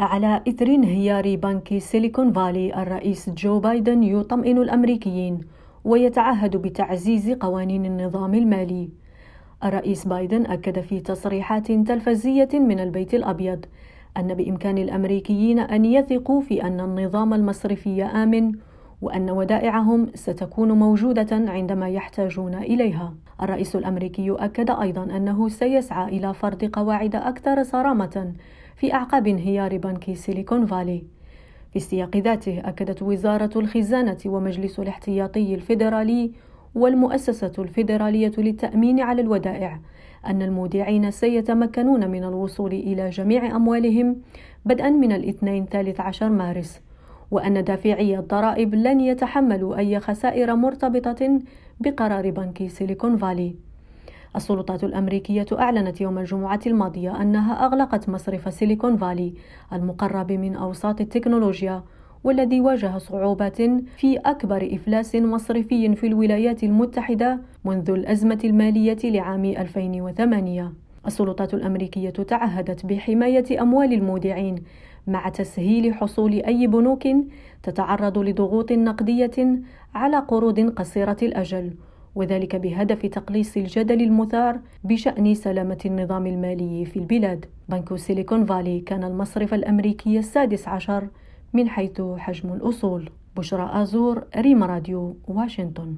على إثر انهيار بنك سيليكون فالي الرئيس جو بايدن يطمئن الأمريكيين ويتعهد بتعزيز قوانين النظام المالي. الرئيس بايدن أكد في تصريحات تلفزية من البيت الأبيض أن بإمكان الأمريكيين أن يثقوا في أن النظام المصرفي آمن وأن ودائعهم ستكون موجودة عندما يحتاجون إليها. الرئيس الأمريكي أكد أيضا أنه سيسعى إلى فرض قواعد أكثر صرامة في أعقاب انهيار بنك سيليكون فالي. في السياق ذاته أكدت وزارة الخزانة ومجلس الاحتياطي الفيدرالي والمؤسسة الفيدرالية للتأمين على الودائع أن المودعين سيتمكنون من الوصول إلى جميع أموالهم بدءا من الاثنين ثالث عشر مارس وأن دافعي الضرائب لن يتحملوا أي خسائر مرتبطة بقرار بنك سيليكون فالي. السلطات الأمريكية أعلنت يوم الجمعة الماضية أنها أغلقت مصرف سيليكون فالي المقرب من أوساط التكنولوجيا والذي واجه صعوبات في أكبر إفلاس مصرفي في الولايات المتحدة منذ الأزمة المالية لعام 2008 السلطات الأمريكية تعهدت بحماية أموال المودعين مع تسهيل حصول أي بنوك تتعرض لضغوط نقدية على قروض قصيرة الأجل وذلك بهدف تقليص الجدل المثار بشأن سلامة النظام المالي في البلاد. بنك سيليكون فالي كان المصرف الأمريكي السادس عشر من حيث حجم الأصول. بشرى آزور ريم راديو واشنطن